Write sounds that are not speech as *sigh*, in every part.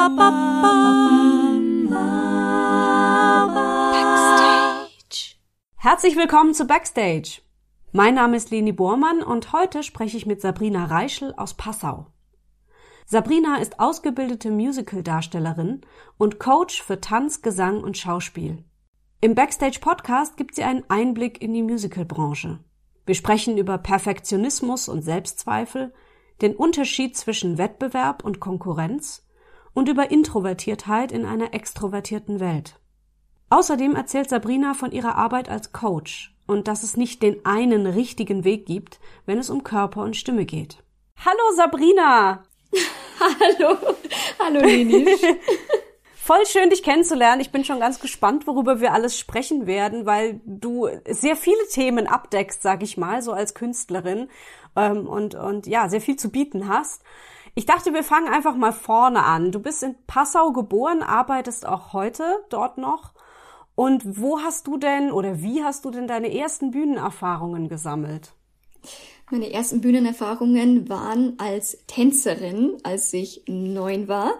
Backstage. Herzlich willkommen zu Backstage. Mein Name ist Leni Bormann und heute spreche ich mit Sabrina Reischel aus Passau. Sabrina ist ausgebildete Musical-Darstellerin und Coach für Tanz, Gesang und Schauspiel. Im Backstage Podcast gibt sie einen Einblick in die Musicalbranche. Wir sprechen über Perfektionismus und Selbstzweifel, den Unterschied zwischen Wettbewerb und Konkurrenz und über Introvertiertheit in einer extrovertierten Welt. Außerdem erzählt Sabrina von ihrer Arbeit als Coach und dass es nicht den einen richtigen Weg gibt, wenn es um Körper und Stimme geht. Hallo Sabrina! *laughs* Hallo, hallo Lini. *laughs* Voll schön, dich kennenzulernen. Ich bin schon ganz gespannt, worüber wir alles sprechen werden, weil du sehr viele Themen abdeckst, sag ich mal, so als Künstlerin ähm, und, und ja, sehr viel zu bieten hast. Ich dachte, wir fangen einfach mal vorne an. Du bist in Passau geboren, arbeitest auch heute dort noch. Und wo hast du denn oder wie hast du denn deine ersten Bühnenerfahrungen gesammelt? Meine ersten Bühnenerfahrungen waren als Tänzerin, als ich neun war.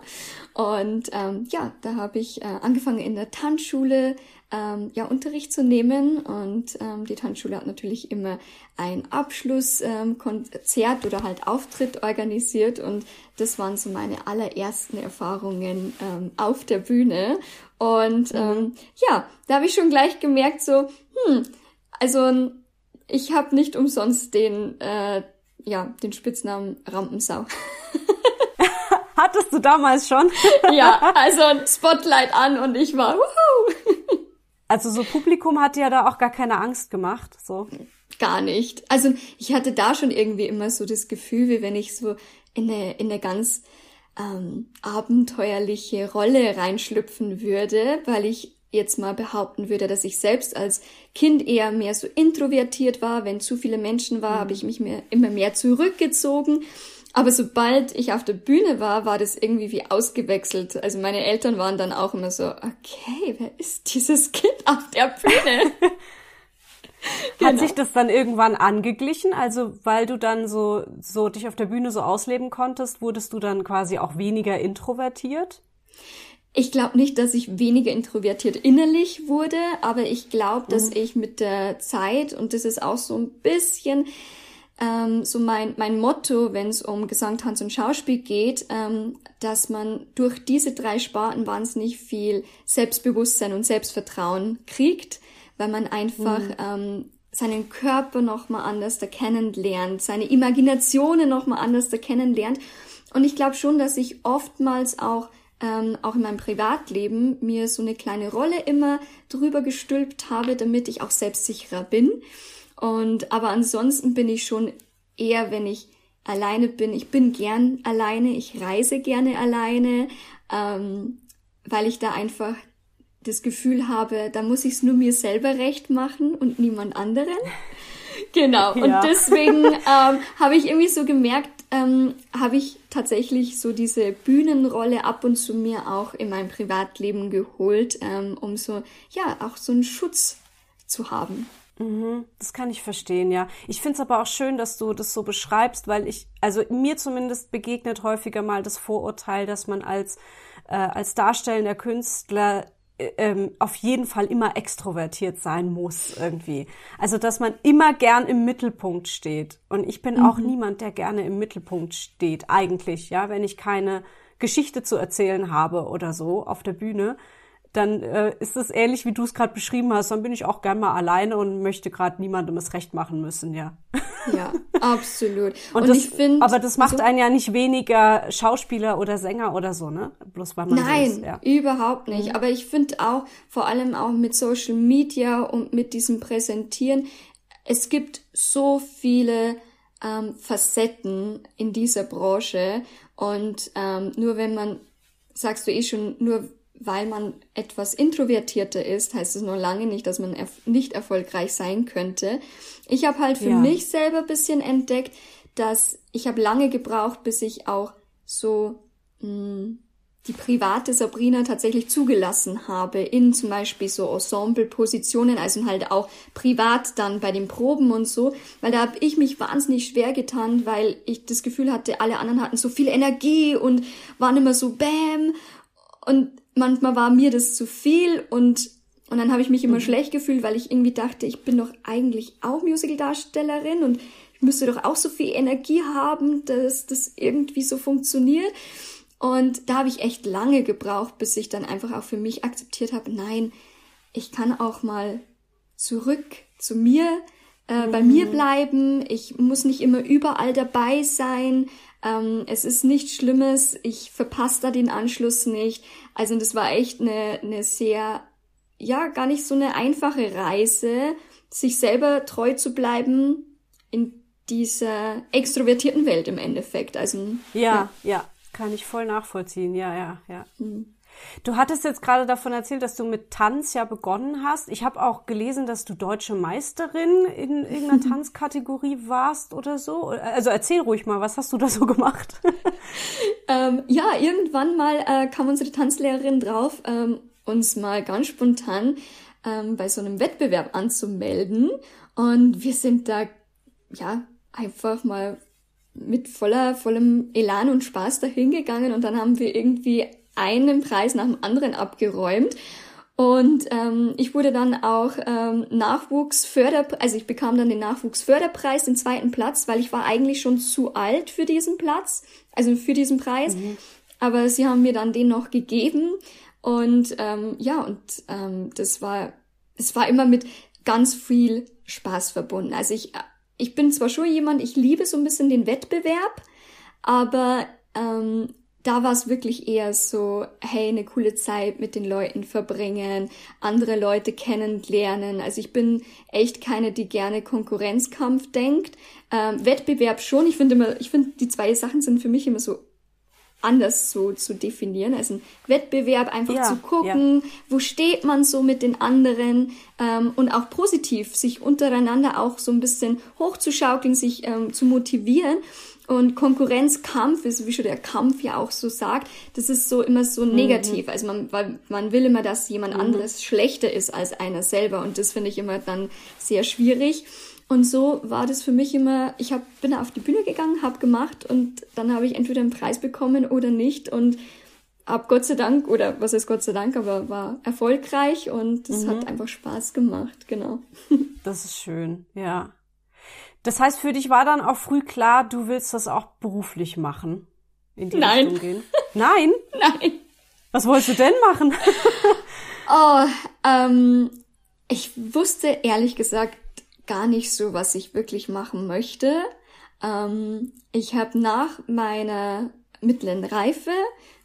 Und ähm, ja, da habe ich äh, angefangen in der Tanzschule ähm, ja Unterricht zu nehmen. Und ähm, die Tanzschule hat natürlich immer ein Abschlusskonzert ähm, oder halt Auftritt organisiert. Und das waren so meine allerersten Erfahrungen ähm, auf der Bühne. Und ähm, ja, da habe ich schon gleich gemerkt, so, hm, also ich habe nicht umsonst den, äh, ja, den Spitznamen Rampensau. *laughs* Hattest du damals schon? ja, also Spotlight an und ich war, wuhu. *laughs* Also so Publikum hat ja da auch gar keine Angst gemacht, so. Gar nicht. Also ich hatte da schon irgendwie immer so das Gefühl, wie wenn ich so in eine, in eine ganz ähm, abenteuerliche Rolle reinschlüpfen würde, weil ich jetzt mal behaupten würde, dass ich selbst als Kind eher mehr so introvertiert war. Wenn zu viele Menschen war, mhm. habe ich mich mehr, immer mehr zurückgezogen. Aber sobald ich auf der Bühne war, war das irgendwie wie ausgewechselt. Also meine Eltern waren dann auch immer so, okay, wer ist dieses Kind auf der Bühne? *laughs* genau. Hat sich das dann irgendwann angeglichen? Also weil du dann so, so dich auf der Bühne so ausleben konntest, wurdest du dann quasi auch weniger introvertiert? Ich glaube nicht, dass ich weniger introvertiert innerlich wurde, aber ich glaube, mhm. dass ich mit der Zeit, und das ist auch so ein bisschen ähm, so mein, mein Motto, wenn es um Gesang, Tanz und Schauspiel geht, ähm, dass man durch diese drei Sparten wahnsinnig viel Selbstbewusstsein und Selbstvertrauen kriegt, weil man einfach mhm. ähm, seinen Körper nochmal anders erkennen lernt, seine Imaginationen nochmal anders erkennen lernt. Und ich glaube schon, dass ich oftmals auch ähm, auch in meinem Privatleben mir so eine kleine Rolle immer drüber gestülpt habe, damit ich auch selbstsicherer bin. Und aber ansonsten bin ich schon eher, wenn ich alleine bin, ich bin gern alleine, ich reise gerne alleine, ähm, weil ich da einfach das Gefühl habe, da muss ich es nur mir selber recht machen und niemand anderen. *laughs* Genau. Und ja. deswegen *laughs* ähm, habe ich irgendwie so gemerkt, ähm, habe ich tatsächlich so diese Bühnenrolle ab und zu mir auch in meinem Privatleben geholt, ähm, um so, ja, auch so einen Schutz zu haben. Mhm, das kann ich verstehen, ja. Ich finde es aber auch schön, dass du das so beschreibst, weil ich, also mir zumindest begegnet häufiger mal das Vorurteil, dass man als, äh, als darstellender Künstler ähm, auf jeden Fall immer extrovertiert sein muss irgendwie. Also dass man immer gern im Mittelpunkt steht. Und ich bin mhm. auch niemand, der gerne im Mittelpunkt steht, eigentlich, ja, wenn ich keine Geschichte zu erzählen habe oder so auf der Bühne, dann äh, ist es ähnlich, wie du es gerade beschrieben hast. Dann bin ich auch gern mal alleine und möchte gerade niemandem es recht machen müssen, ja. Ja, absolut. *laughs* und, und das, ich finde, aber das macht also, einen ja nicht weniger Schauspieler oder Sänger oder so, ne? Bloß weil man Nein, so ist, ja. überhaupt nicht. Mhm. Aber ich finde auch, vor allem auch mit Social Media und mit diesem Präsentieren, es gibt so viele ähm, Facetten in dieser Branche und ähm, nur wenn man, sagst du eh schon, nur weil man etwas introvertierter ist, heißt es noch lange nicht, dass man erf nicht erfolgreich sein könnte. Ich habe halt für ja. mich selber bisschen entdeckt, dass ich habe lange gebraucht, bis ich auch so mh, hm, die private Sabrina tatsächlich zugelassen habe in zum Beispiel so Ensemble-Positionen, also halt auch privat dann bei den Proben und so, weil da habe ich mich wahnsinnig schwer getan, weil ich das Gefühl hatte, alle anderen hatten so viel Energie und waren immer so Bäm und manchmal war mir das zu viel und und dann habe ich mich immer mhm. schlecht gefühlt, weil ich irgendwie dachte, ich bin doch eigentlich auch Musicaldarstellerin und ich müsste doch auch so viel Energie haben, dass das irgendwie so funktioniert. Und da habe ich echt lange gebraucht, bis ich dann einfach auch für mich akzeptiert habe, nein, ich kann auch mal zurück zu mir, äh, mhm. bei mir mhm. bleiben. Ich muss nicht immer überall dabei sein. Ähm, es ist nichts Schlimmes. Ich verpasse da den Anschluss nicht. Also das war echt eine, eine sehr, ja, gar nicht so eine einfache Reise, sich selber treu zu bleiben in dieser extrovertierten Welt im Endeffekt. Also ja, ja. ja. Kann ich voll nachvollziehen, ja, ja, ja. Mhm. Du hattest jetzt gerade davon erzählt, dass du mit Tanz ja begonnen hast. Ich habe auch gelesen, dass du deutsche Meisterin in irgendeiner *laughs* Tanzkategorie warst oder so. Also erzähl ruhig mal, was hast du da so gemacht? *laughs* ähm, ja, irgendwann mal äh, kam unsere Tanzlehrerin drauf, ähm, uns mal ganz spontan ähm, bei so einem Wettbewerb anzumelden. Und wir sind da ja einfach mal mit voller, vollem Elan und Spaß dahingegangen und dann haben wir irgendwie einen Preis nach dem anderen abgeräumt. Und ähm, ich wurde dann auch ähm, Nachwuchsförder, also ich bekam dann den Nachwuchsförderpreis, den zweiten Platz, weil ich war eigentlich schon zu alt für diesen Platz, also für diesen Preis. Mhm. Aber sie haben mir dann den noch gegeben. Und ähm, ja, und ähm, das war, es war immer mit ganz viel Spaß verbunden. Also ich ich bin zwar schon jemand, ich liebe so ein bisschen den Wettbewerb, aber ähm, da war es wirklich eher so, hey, eine coole Zeit mit den Leuten verbringen, andere Leute kennenlernen. Also ich bin echt keine, die gerne Konkurrenzkampf denkt. Ähm, Wettbewerb schon. Ich finde immer, ich finde, die zwei Sachen sind für mich immer so anders so zu definieren. Also ein Wettbewerb, einfach ja, zu gucken, ja. wo steht man so mit den anderen ähm, und auch positiv, sich untereinander auch so ein bisschen hochzuschaukeln, sich ähm, zu motivieren. Und Konkurrenzkampf ist, wie schon der Kampf ja auch so sagt, das ist so immer so mhm. negativ. Mhm. Also man, weil man will immer, dass jemand mhm. anderes schlechter ist als einer selber. Und das finde ich immer dann sehr schwierig. Und so war das für mich immer, ich hab, bin auf die Bühne gegangen, habe gemacht und dann habe ich entweder einen Preis bekommen oder nicht und hab Gott sei Dank, oder was ist Gott sei Dank, aber war erfolgreich und es mhm. hat einfach Spaß gemacht, genau. *laughs* Das ist schön, ja. Das heißt, für dich war dann auch früh klar, du willst das auch beruflich machen? In die Nein. Richtung gehen? Nein? *laughs* Nein. Was wolltest du denn machen? *laughs* oh, ähm, ich wusste ehrlich gesagt gar nicht so, was ich wirklich machen möchte. Ähm, ich habe nach meiner mittleren Reife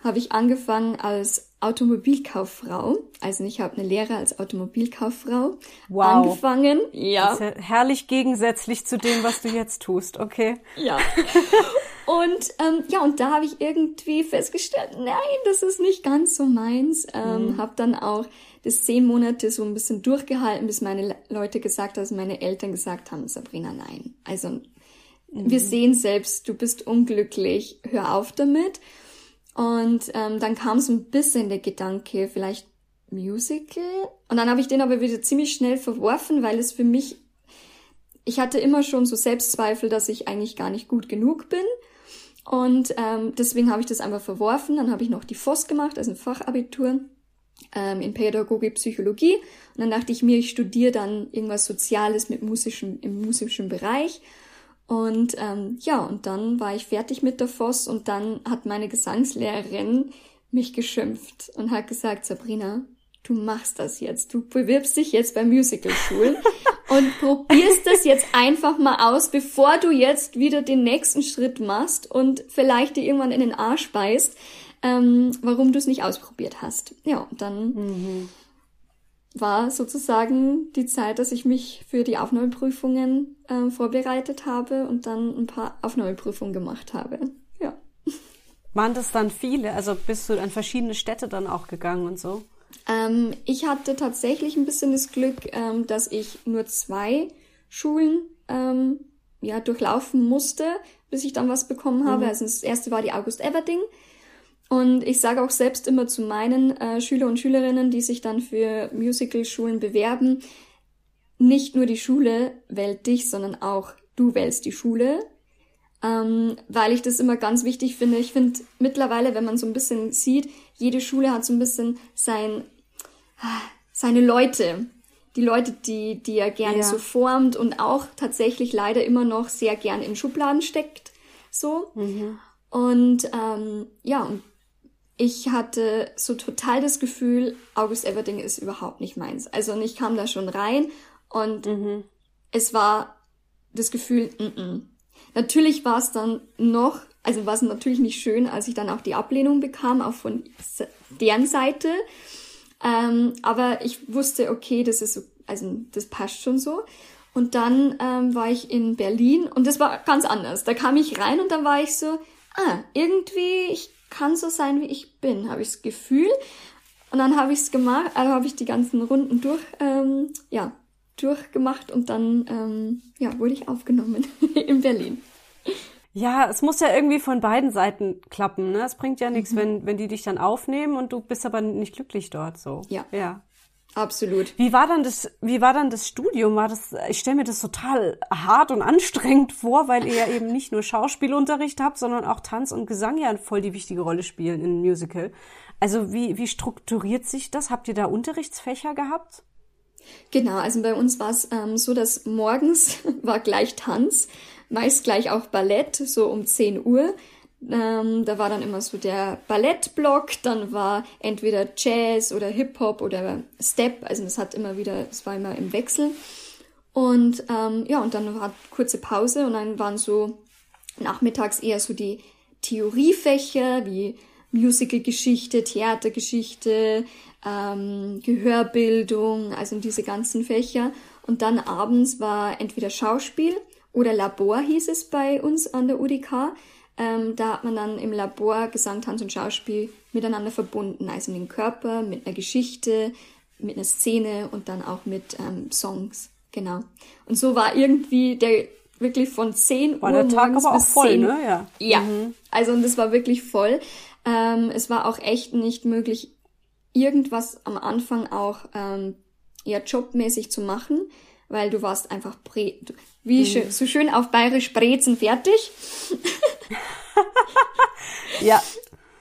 habe ich angefangen als Automobilkauffrau. Also ich habe eine Lehre als Automobilkauffrau wow. angefangen. Ja. Ja herrlich gegensätzlich zu dem, was du jetzt tust, okay? Ja. Und ähm, ja, und da habe ich irgendwie festgestellt, nein, das ist nicht ganz so meins. Ähm, mhm. Habe dann auch das zehn Monate so ein bisschen durchgehalten, bis meine Leute gesagt, also meine Eltern gesagt haben, Sabrina, nein. Also mhm. wir sehen selbst, du bist unglücklich, hör auf damit. Und ähm, dann kam so ein bisschen der Gedanke, vielleicht Musical. Und dann habe ich den aber wieder ziemlich schnell verworfen, weil es für mich, ich hatte immer schon so Selbstzweifel, dass ich eigentlich gar nicht gut genug bin. Und ähm, deswegen habe ich das einfach verworfen. Dann habe ich noch die FOS gemacht, also ein Fachabitur ähm, in Pädagogik, Psychologie. Und dann dachte ich mir, ich studiere dann irgendwas Soziales mit musischem, im musischen Bereich. Und ähm, ja, und dann war ich fertig mit der FOS und dann hat meine Gesangslehrerin mich geschimpft und hat gesagt, Sabrina, du machst das jetzt. Du bewirbst dich jetzt bei Musicalschulen *laughs* und probierst das jetzt einfach mal aus, bevor du jetzt wieder den nächsten Schritt machst und vielleicht dir irgendwann in den Arsch beißt, ähm, warum du es nicht ausprobiert hast. Ja, und dann mhm. War sozusagen die Zeit, dass ich mich für die Aufnahmeprüfungen äh, vorbereitet habe und dann ein paar Aufnahmeprüfungen gemacht habe. Ja. Waren das dann viele? Also bist du an verschiedene Städte dann auch gegangen und so? Ähm, ich hatte tatsächlich ein bisschen das Glück, ähm, dass ich nur zwei Schulen ähm, ja, durchlaufen musste, bis ich dann was bekommen habe. Mhm. Also das erste war die August Everding. Und ich sage auch selbst immer zu meinen äh, Schüler und Schülerinnen, die sich dann für Musical-Schulen bewerben, nicht nur die Schule wählt dich, sondern auch du wählst die Schule. Ähm, weil ich das immer ganz wichtig finde. Ich finde mittlerweile, wenn man so ein bisschen sieht, jede Schule hat so ein bisschen sein, seine Leute. Die Leute, die, die er gerne ja. so formt und auch tatsächlich leider immer noch sehr gern in Schubladen steckt. So. Mhm. Und ähm, ja, und ich hatte so total das Gefühl, August Everding ist überhaupt nicht meins. Also und ich kam da schon rein und mhm. es war das Gefühl, n -n. natürlich war es dann noch, also war es natürlich nicht schön, als ich dann auch die Ablehnung bekam, auch von deren Seite. Ähm, aber ich wusste, okay, das ist so, also das passt schon so. Und dann ähm, war ich in Berlin und das war ganz anders. Da kam ich rein und dann war ich so, ah, irgendwie, ich kann so sein, wie ich bin, habe ich das Gefühl. Und dann habe ich es gemacht, also habe ich die ganzen Runden durch, ähm, ja, durchgemacht und dann, ähm, ja, wurde ich aufgenommen *laughs* in Berlin. Ja, es muss ja irgendwie von beiden Seiten klappen. Ne? Es bringt ja nichts, mhm. wenn, wenn die dich dann aufnehmen und du bist aber nicht glücklich dort so. Ja. Ja. Absolut. Wie war dann das, wie war dann das Studium? War das, ich stelle mir das total hart und anstrengend vor, weil ihr ja *laughs* eben nicht nur Schauspielunterricht habt, sondern auch Tanz und Gesang ja voll die wichtige Rolle spielen in einem Musical. Also wie, wie strukturiert sich das? Habt ihr da Unterrichtsfächer gehabt? Genau, also bei uns war es ähm, so, dass morgens *laughs* war gleich Tanz, meist gleich auch Ballett, so um 10 Uhr. Ähm, da war dann immer so der Ballettblock, dann war entweder Jazz oder Hip-Hop oder Step, also das hat immer wieder, es war immer im Wechsel. Und ähm, ja, und dann war kurze Pause und dann waren so nachmittags eher so die Theoriefächer wie Musicalgeschichte, Theatergeschichte, ähm, Gehörbildung, also diese ganzen Fächer. Und dann abends war entweder Schauspiel oder Labor hieß es bei uns an der UDK. Ähm, da hat man dann im Labor Gesang, Tanz und Schauspiel miteinander verbunden, also den Körper, mit einer Geschichte, mit einer Szene und dann auch mit ähm, Songs. Genau. Und so war irgendwie der wirklich von 10 war Uhr der Tag aber auch voll, 10. ne? Ja. Ja. Mhm. Also und das war wirklich voll. Ähm, es war auch echt nicht möglich, irgendwas am Anfang auch ähm, ja jobmäßig zu machen, weil du warst einfach Bre wie mhm. schön, so schön auf bayerisch Brezen fertig. *laughs* *laughs* ja.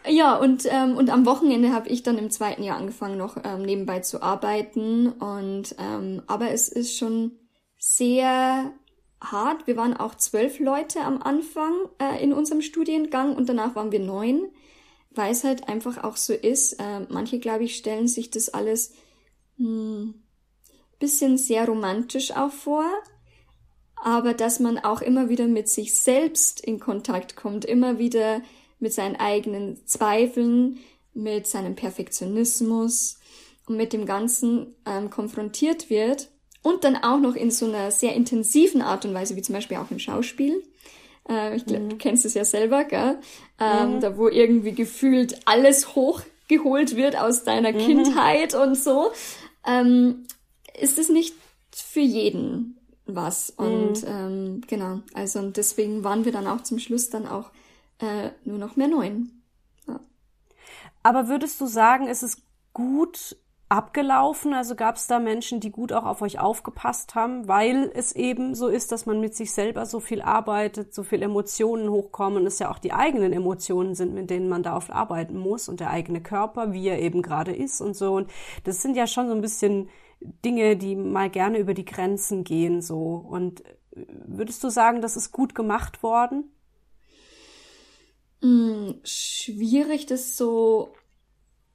Ja, und, ähm, und am Wochenende habe ich dann im zweiten Jahr angefangen, noch ähm, nebenbei zu arbeiten. Und ähm, aber es ist schon sehr hart. Wir waren auch zwölf Leute am Anfang äh, in unserem Studiengang und danach waren wir neun, weil es halt einfach auch so ist. Äh, manche, glaube ich, stellen sich das alles hm, bisschen sehr romantisch auch vor aber dass man auch immer wieder mit sich selbst in Kontakt kommt, immer wieder mit seinen eigenen Zweifeln, mit seinem Perfektionismus und mit dem Ganzen ähm, konfrontiert wird und dann auch noch in so einer sehr intensiven Art und Weise, wie zum Beispiel auch im Schauspiel. Äh, ich glaube, mhm. du kennst es ja selber, gell? Ähm, mhm. Da wo irgendwie gefühlt alles hochgeholt wird aus deiner mhm. Kindheit und so, ähm, ist es nicht für jeden was. Und mhm. ähm, genau, also und deswegen waren wir dann auch zum Schluss dann auch äh, nur noch mehr neun. Ja. Aber würdest du sagen, ist es gut abgelaufen? Also gab es da Menschen, die gut auch auf euch aufgepasst haben, weil es eben so ist, dass man mit sich selber so viel arbeitet, so viel Emotionen hochkommen, es ja auch die eigenen Emotionen sind, mit denen man da oft arbeiten muss und der eigene Körper, wie er eben gerade ist und so. Und das sind ja schon so ein bisschen Dinge, die mal gerne über die Grenzen gehen, so. Und würdest du sagen, das ist gut gemacht worden? Hm, schwierig, das so,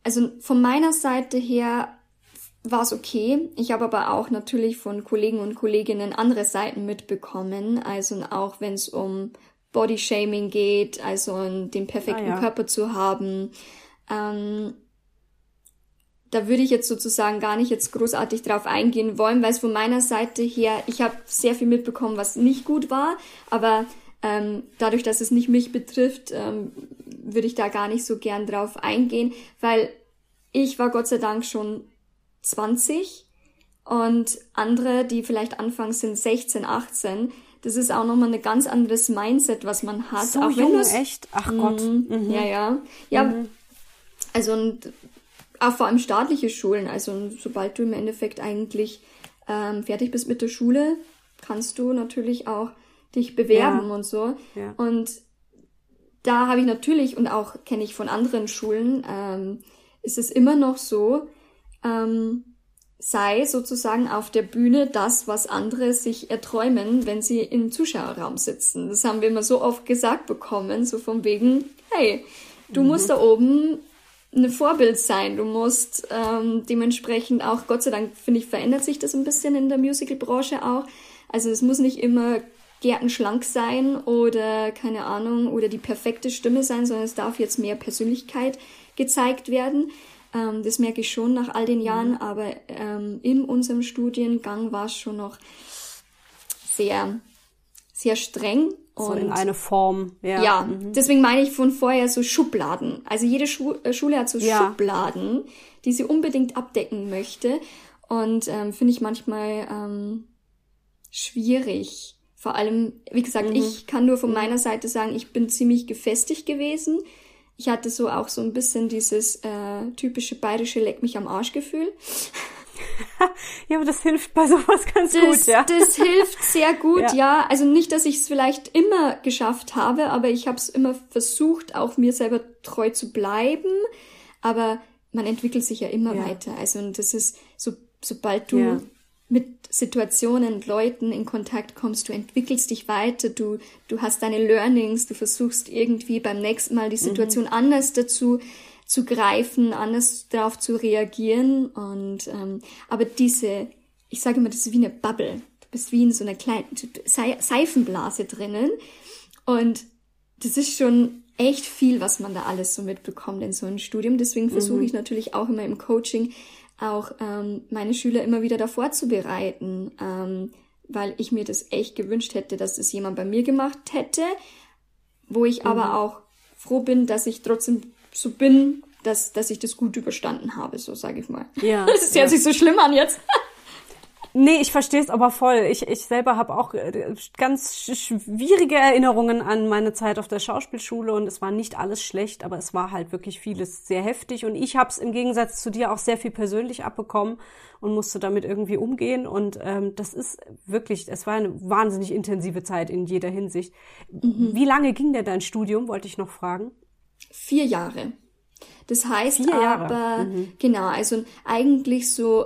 also von meiner Seite her war es okay. Ich habe aber auch natürlich von Kollegen und Kolleginnen andere Seiten mitbekommen. Also auch wenn es um Bodyshaming geht, also den perfekten ah, ja. Körper zu haben. Ähm, da würde ich jetzt sozusagen gar nicht jetzt großartig drauf eingehen wollen, weil es von meiner Seite her, ich habe sehr viel mitbekommen, was nicht gut war, aber ähm, dadurch, dass es nicht mich betrifft, ähm, würde ich da gar nicht so gern drauf eingehen, weil ich war Gott sei Dank schon 20 und andere, die vielleicht anfangs sind 16, 18, das ist auch nochmal ein ganz anderes Mindset, was man hat. So auch jung, echt? Ach Gott. Mhm. Mhm. Ja, ja. Ja, mhm Also und auch vor allem staatliche Schulen. Also sobald du im Endeffekt eigentlich ähm, fertig bist mit der Schule, kannst du natürlich auch dich bewerben ja. und so. Ja. Und da habe ich natürlich, und auch kenne ich von anderen Schulen, ähm, ist es immer noch so, ähm, sei sozusagen auf der Bühne das, was andere sich erträumen, wenn sie im Zuschauerraum sitzen. Das haben wir immer so oft gesagt bekommen, so von wegen, hey, du mhm. musst da oben eine Vorbild sein. Du musst ähm, dementsprechend auch, Gott sei Dank, finde ich, verändert sich das ein bisschen in der Musicalbranche auch. Also es muss nicht immer gärtenschlank sein oder keine Ahnung oder die perfekte Stimme sein, sondern es darf jetzt mehr Persönlichkeit gezeigt werden. Ähm, das merke ich schon nach all den Jahren, mhm. aber ähm, in unserem Studiengang war es schon noch sehr, sehr streng. So in eine Form, ja. Ja, mhm. deswegen meine ich von vorher so Schubladen. Also jede Schu äh, Schule hat so ja. Schubladen, die sie unbedingt abdecken möchte. Und ähm, finde ich manchmal ähm, schwierig. Vor allem, wie gesagt, mhm. ich kann nur von mhm. meiner Seite sagen, ich bin ziemlich gefestigt gewesen. Ich hatte so auch so ein bisschen dieses äh, typische bayerische Leck mich am Arsch Gefühl. *laughs* *laughs* ja, aber das hilft bei sowas ganz das, gut, ja. Das hilft sehr gut, *laughs* ja. ja. Also nicht, dass ich es vielleicht immer geschafft habe, aber ich habe es immer versucht, auch mir selber treu zu bleiben. Aber man entwickelt sich ja immer ja. weiter. Also und das ist so, sobald du ja. mit Situationen Leuten in Kontakt kommst, du entwickelst dich weiter, du, du hast deine Learnings, du versuchst irgendwie beim nächsten Mal die mhm. Situation mhm. anders dazu zu greifen, anders darauf zu reagieren. Und ähm, aber diese, ich sage immer, das ist wie eine Bubble. Du bist wie in so einer kleinen Seifenblase drinnen. Und das ist schon echt viel, was man da alles so mitbekommt in so einem Studium. Deswegen versuche mhm. ich natürlich auch immer im Coaching auch ähm, meine Schüler immer wieder davor zu bereiten, ähm, weil ich mir das echt gewünscht hätte, dass das jemand bei mir gemacht hätte, wo ich mhm. aber auch froh bin, dass ich trotzdem so bin, dass, dass ich das gut überstanden habe, so sage ich mal. Ja. *laughs* Das hört ja. sich so schlimm an jetzt. *laughs* Nee, ich verstehe es aber voll. Ich, ich selber habe auch äh, ganz schwierige Erinnerungen an meine Zeit auf der Schauspielschule und es war nicht alles schlecht, aber es war halt wirklich vieles sehr heftig und ich habe es im Gegensatz zu dir auch sehr viel persönlich abbekommen und musste damit irgendwie umgehen und ähm, das ist wirklich, es war eine wahnsinnig intensive Zeit in jeder Hinsicht. Mhm. Wie lange ging denn dein Studium, wollte ich noch fragen? Vier Jahre. Das heißt aber, mhm. genau, also eigentlich so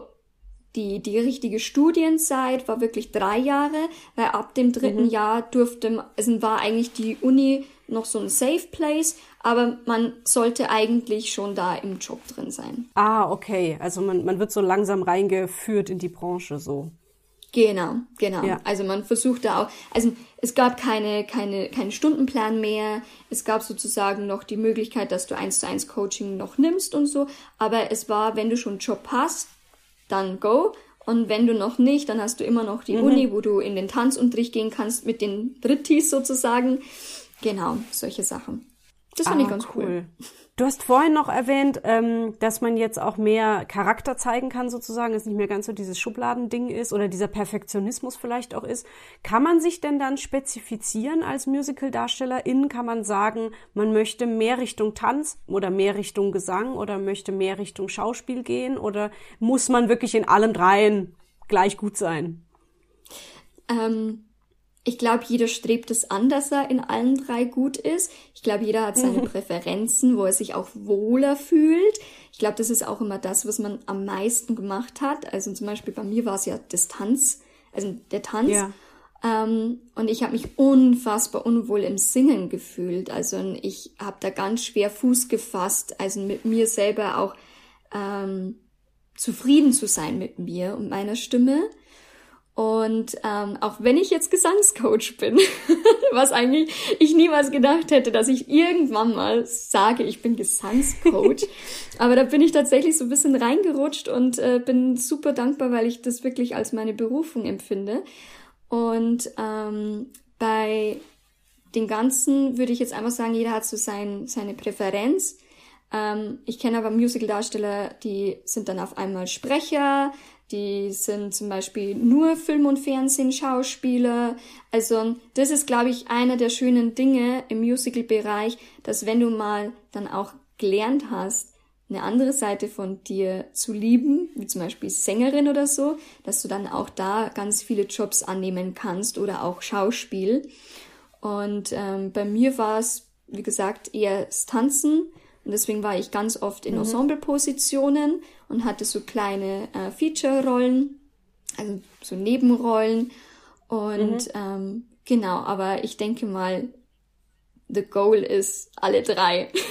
die, die richtige Studienzeit war wirklich drei Jahre, weil ab dem dritten mhm. Jahr durfte, also war eigentlich die Uni noch so ein Safe Place, aber man sollte eigentlich schon da im Job drin sein. Ah, okay. Also man, man wird so langsam reingeführt in die Branche so. Genau, genau. Ja. Also man versuchte auch, also es gab keine, keine, keinen Stundenplan mehr. Es gab sozusagen noch die Möglichkeit, dass du eins zu eins Coaching noch nimmst und so. Aber es war, wenn du schon einen Job hast, dann go. Und wenn du noch nicht, dann hast du immer noch die mhm. Uni, wo du in den Tanzunterricht gehen kannst mit den Drittis sozusagen. Genau, solche Sachen. Das finde ah, ich ganz cool. cool. Du hast vorhin noch erwähnt, ähm, dass man jetzt auch mehr Charakter zeigen kann, sozusagen, es nicht mehr ganz so dieses Schubladending ist oder dieser Perfektionismus vielleicht auch ist. Kann man sich denn dann spezifizieren als Musical-Darstellerin? Kann man sagen, man möchte mehr Richtung Tanz oder mehr Richtung Gesang oder möchte mehr Richtung Schauspiel gehen oder muss man wirklich in allen dreien gleich gut sein? Ähm ich glaube, jeder strebt es an, dass er in allen drei gut ist. Ich glaube, jeder hat seine mhm. Präferenzen, wo er sich auch wohler fühlt. Ich glaube, das ist auch immer das, was man am meisten gemacht hat. Also zum Beispiel bei mir war es ja Distanz, also der Tanz. Ja. Ähm, und ich habe mich unfassbar unwohl im Singen gefühlt. Also ich habe da ganz schwer Fuß gefasst, also mit mir selber auch ähm, zufrieden zu sein mit mir und meiner Stimme. Und ähm, auch wenn ich jetzt Gesangscoach bin, *laughs* was eigentlich ich niemals gedacht hätte, dass ich irgendwann mal sage, ich bin Gesangscoach. *laughs* Aber da bin ich tatsächlich so ein bisschen reingerutscht und äh, bin super dankbar, weil ich das wirklich als meine Berufung empfinde. Und ähm, bei den Ganzen würde ich jetzt einfach sagen, jeder hat so sein, seine Präferenz. Ähm, ich kenne aber Musical-Darsteller, die sind dann auf einmal Sprecher, die sind zum Beispiel nur Film- und Fernsehen-Schauspieler. Also das ist, glaube ich, einer der schönen Dinge im Musical-Bereich, dass wenn du mal dann auch gelernt hast, eine andere Seite von dir zu lieben, wie zum Beispiel Sängerin oder so, dass du dann auch da ganz viele Jobs annehmen kannst oder auch Schauspiel. Und ähm, bei mir war es, wie gesagt, eher das Tanzen. Und deswegen war ich ganz oft in mhm. Ensemble-Positionen und hatte so kleine äh, Feature-Rollen, also so Nebenrollen. Und mhm. ähm, genau, aber ich denke mal, the goal ist alle drei. *laughs*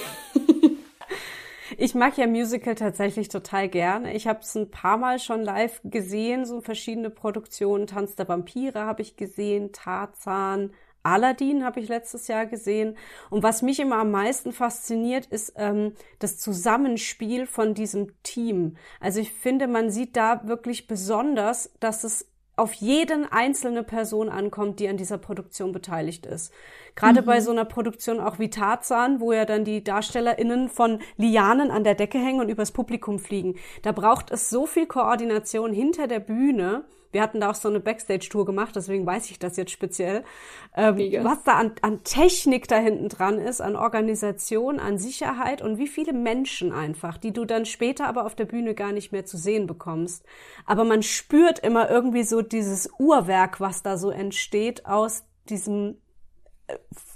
Ich mag ja Musical tatsächlich total gerne. Ich habe es ein paar Mal schon live gesehen, so verschiedene Produktionen. Tanz der Vampire habe ich gesehen, Tarzan, Aladdin habe ich letztes Jahr gesehen. Und was mich immer am meisten fasziniert, ist ähm, das Zusammenspiel von diesem Team. Also ich finde, man sieht da wirklich besonders, dass es auf jeden einzelne Person ankommt, die an dieser Produktion beteiligt ist. Gerade mhm. bei so einer Produktion auch wie Tarzan, wo ja dann die DarstellerInnen von Lianen an der Decke hängen und übers Publikum fliegen. Da braucht es so viel Koordination hinter der Bühne. Wir hatten da auch so eine Backstage-Tour gemacht, deswegen weiß ich das jetzt speziell. Ähm, was da an, an Technik da hinten dran ist, an Organisation, an Sicherheit und wie viele Menschen einfach, die du dann später aber auf der Bühne gar nicht mehr zu sehen bekommst. Aber man spürt immer irgendwie so dieses Uhrwerk, was da so entsteht aus diesem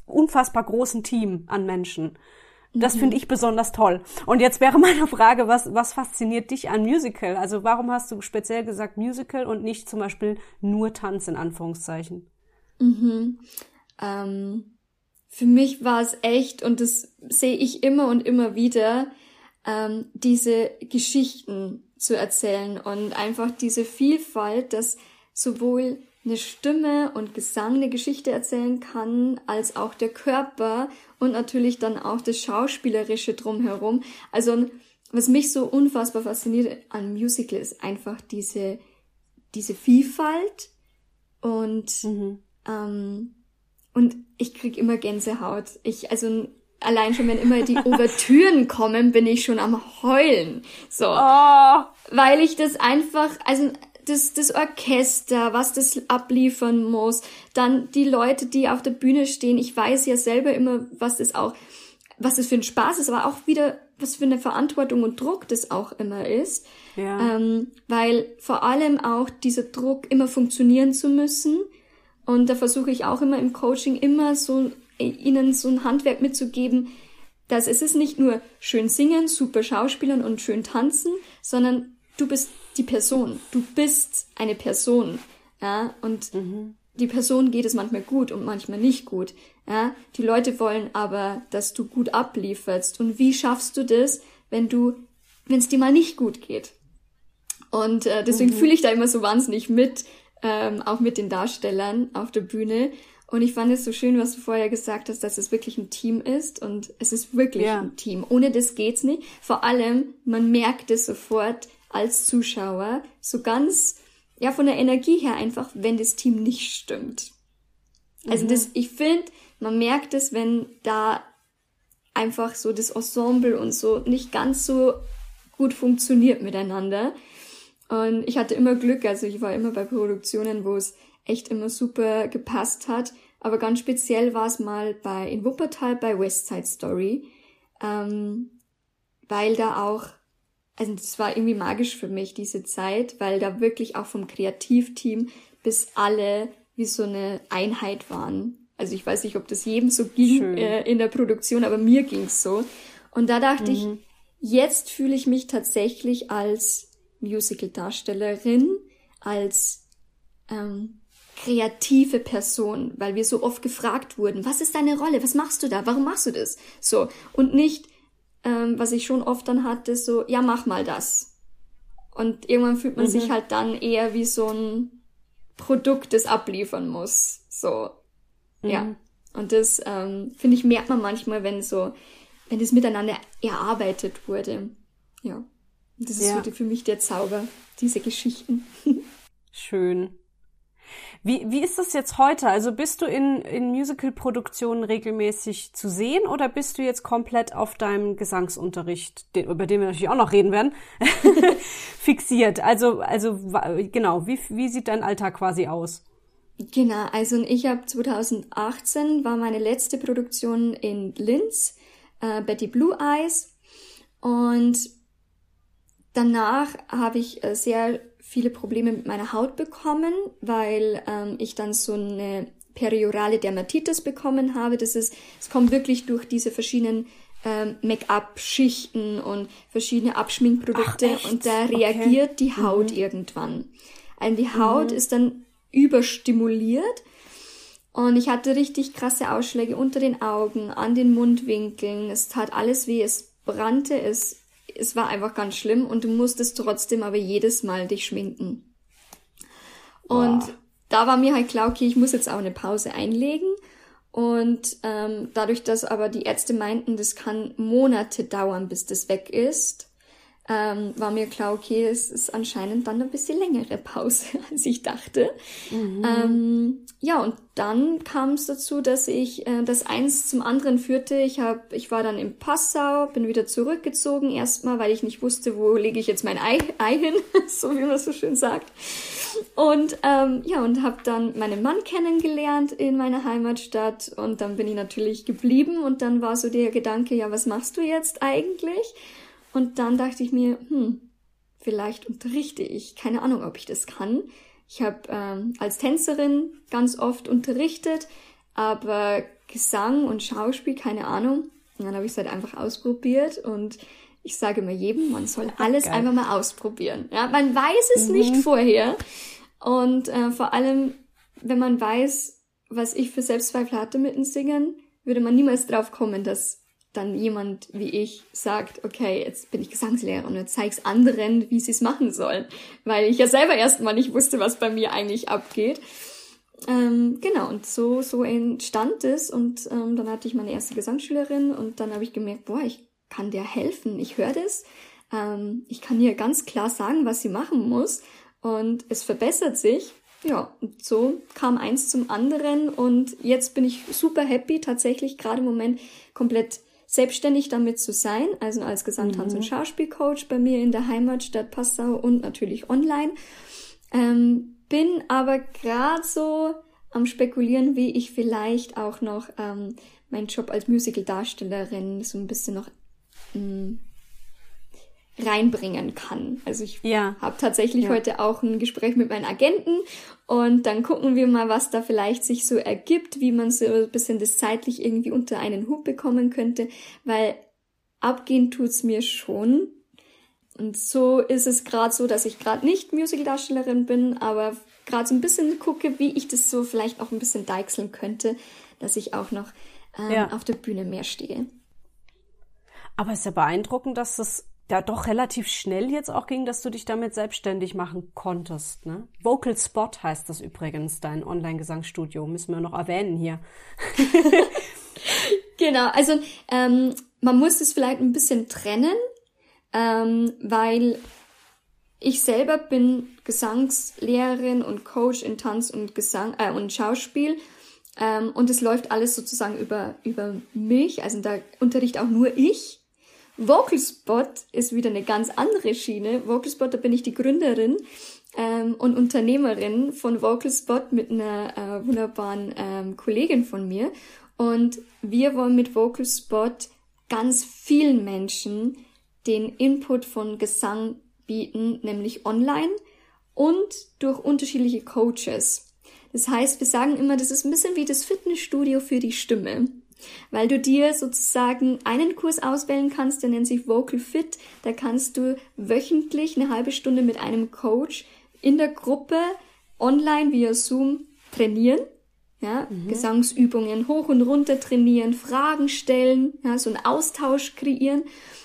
unfassbar großen Team an Menschen. Das mhm. finde ich besonders toll. Und jetzt wäre *laughs* meine Frage, was, was fasziniert dich an Musical? Also warum hast du speziell gesagt Musical und nicht zum Beispiel nur Tanz in Anführungszeichen? Mhm. Ähm, für mich war es echt, und das sehe ich immer und immer wieder, ähm, diese Geschichten zu erzählen und einfach diese Vielfalt, dass sowohl eine Stimme und Gesang eine Geschichte erzählen kann, als auch der Körper und natürlich dann auch das Schauspielerische drumherum. Also was mich so unfassbar fasziniert an Musical ist einfach diese, diese Vielfalt und, mhm. ähm, und ich krieg immer Gänsehaut. Ich, also allein schon, wenn immer die *laughs* Ouvertüren kommen, bin ich schon am Heulen. So. Oh. Weil ich das einfach, also das, das Orchester, was das abliefern muss, dann die Leute, die auf der Bühne stehen. Ich weiß ja selber immer, was das auch, was das für ein Spaß ist, aber auch wieder, was für eine Verantwortung und Druck das auch immer ist. Ja. Ähm, weil vor allem auch dieser Druck, immer funktionieren zu müssen. Und da versuche ich auch immer im Coaching immer so, ihnen so ein Handwerk mitzugeben, dass es ist nicht nur schön singen, super Schauspielern und schön tanzen, sondern du bist die Person. Du bist eine Person. Ja, und mhm. die Person geht es manchmal gut und manchmal nicht gut. Ja, die Leute wollen aber, dass du gut ablieferst. Und wie schaffst du das, wenn du, wenn es dir mal nicht gut geht? Und äh, deswegen mhm. fühle ich da immer so wahnsinnig mit, ähm, auch mit den Darstellern auf der Bühne. Und ich fand es so schön, was du vorher gesagt hast, dass es wirklich ein Team ist. Und es ist wirklich ja. ein Team. Ohne das geht's nicht. Vor allem, man merkt es sofort, als Zuschauer, so ganz, ja, von der Energie her einfach, wenn das Team nicht stimmt. Also mhm. das, ich finde, man merkt es, wenn da einfach so das Ensemble und so nicht ganz so gut funktioniert miteinander. Und ich hatte immer Glück, also ich war immer bei Produktionen, wo es echt immer super gepasst hat. Aber ganz speziell war es mal bei in Wuppertal bei West Side Story, ähm, weil da auch also das war irgendwie magisch für mich, diese Zeit, weil da wirklich auch vom Kreativteam bis alle wie so eine Einheit waren. Also ich weiß nicht, ob das jedem so ging äh, in der Produktion, aber mir ging's so. Und da dachte mhm. ich, jetzt fühle ich mich tatsächlich als Musical-Darstellerin, als ähm, kreative Person, weil wir so oft gefragt wurden, was ist deine Rolle, was machst du da, warum machst du das? So und nicht ähm, was ich schon oft dann hatte, so, ja, mach mal das. Und irgendwann fühlt man mhm. sich halt dann eher wie so ein Produkt, das abliefern muss. So, mhm. ja. Und das, ähm, finde ich, merkt man manchmal, wenn so, wenn das miteinander erarbeitet wurde. Ja. Und das ist ja. für mich der Zauber, diese Geschichten. *laughs* Schön. Wie, wie ist das jetzt heute? Also bist du in, in Musical-Produktionen regelmäßig zu sehen oder bist du jetzt komplett auf deinem Gesangsunterricht, den, über den wir natürlich auch noch reden werden, *laughs* fixiert? Also, also genau, wie, wie sieht dein Alltag quasi aus? Genau, also ich habe 2018 war meine letzte Produktion in Linz, äh, Betty Blue Eyes. Und danach habe ich äh, sehr viele Probleme mit meiner Haut bekommen, weil ähm, ich dann so eine periorale Dermatitis bekommen habe. Das ist, es kommt wirklich durch diese verschiedenen ähm, Make-up-Schichten und verschiedene Abschminkprodukte Ach, und da reagiert okay. die Haut mhm. irgendwann. Also die Haut mhm. ist dann überstimuliert und ich hatte richtig krasse Ausschläge unter den Augen, an den Mundwinkeln. Es tat alles weh, es brannte, es, es war einfach ganz schlimm und du musstest trotzdem aber jedes Mal dich schminken. Und wow. da war mir halt klar, okay, ich muss jetzt auch eine Pause einlegen. Und ähm, dadurch, dass aber die Ärzte meinten, das kann Monate dauern, bis das weg ist, ähm, war mir klar, okay, es ist anscheinend dann ein bisschen längere Pause, *laughs* als ich dachte. Mhm. Ähm, ja, und dann kam es dazu, dass ich äh, das eins zum anderen führte. Ich hab, ich war dann in Passau, bin wieder zurückgezogen erstmal, weil ich nicht wusste, wo lege ich jetzt mein Ei, Ei hin, *laughs* so wie man so schön sagt. Und ähm, ja, und habe dann meinen Mann kennengelernt in meiner Heimatstadt und dann bin ich natürlich geblieben und dann war so der Gedanke, ja, was machst du jetzt eigentlich? Und dann dachte ich mir, hm, vielleicht unterrichte ich. Keine Ahnung, ob ich das kann. Ich habe ähm, als Tänzerin ganz oft unterrichtet, aber Gesang und Schauspiel, keine Ahnung. Und dann habe ich es halt einfach ausprobiert und ich sage immer jedem, man soll *laughs* alles Geil. einfach mal ausprobieren. Ja, man weiß es mhm. nicht vorher. Und äh, vor allem, wenn man weiß, was ich für Selbstzweifel hatte mit dem Singen, würde man niemals drauf kommen, dass dann jemand wie ich sagt, okay, jetzt bin ich Gesangslehrer und jetzt zeig's anderen, wie sie es machen sollen. Weil ich ja selber erstmal nicht wusste, was bei mir eigentlich abgeht. Ähm, genau, und so, so entstand es. Und ähm, dann hatte ich meine erste Gesangsschülerin und dann habe ich gemerkt, boah, ich kann der helfen. Ich höre das. Ähm, ich kann ihr ganz klar sagen, was sie machen muss. Und es verbessert sich. Ja, und so kam eins zum anderen und jetzt bin ich super happy, tatsächlich gerade im Moment komplett selbstständig damit zu sein, also als mhm. und Schauspielcoach bei mir in der Heimatstadt Passau und natürlich online. Ähm, bin aber gerade so am spekulieren, wie ich vielleicht auch noch ähm, meinen Job als Musical-Darstellerin so ein bisschen noch ähm, reinbringen kann. Also ich ja. habe tatsächlich ja. heute auch ein Gespräch mit meinen Agenten und dann gucken wir mal, was da vielleicht sich so ergibt, wie man so ein bisschen das zeitlich irgendwie unter einen Hut bekommen könnte, weil abgehen tut's mir schon. Und so ist es gerade so, dass ich gerade nicht Musicaldarstellerin bin, aber gerade so ein bisschen gucke, wie ich das so vielleicht auch ein bisschen deichseln könnte, dass ich auch noch ähm, ja. auf der Bühne mehr stehe. Aber es ist ja beeindruckend, dass das ja doch relativ schnell jetzt auch ging, dass du dich damit selbstständig machen konntest. Ne? Vocal Spot heißt das übrigens, dein Online-Gesangsstudio. Müssen wir noch erwähnen hier. *laughs* genau, also ähm, man muss es vielleicht ein bisschen trennen, ähm, weil ich selber bin Gesangslehrerin und Coach in Tanz und Gesang äh, und Schauspiel. Ähm, und es läuft alles sozusagen über, über mich. Also da unterricht auch nur ich. VocalSpot ist wieder eine ganz andere Schiene. VocalSpot, da bin ich die Gründerin ähm, und Unternehmerin von VocalSpot mit einer äh, wunderbaren ähm, Kollegin von mir. Und wir wollen mit VocalSpot ganz vielen Menschen den Input von Gesang bieten, nämlich online und durch unterschiedliche Coaches. Das heißt, wir sagen immer, das ist ein bisschen wie das Fitnessstudio für die Stimme weil du dir sozusagen einen Kurs auswählen kannst, der nennt sich Vocal Fit. Da kannst du wöchentlich eine halbe Stunde mit einem Coach in der Gruppe online via Zoom trainieren. Ja, mhm. Gesangsübungen hoch und runter trainieren, Fragen stellen, ja, so einen Austausch kreieren.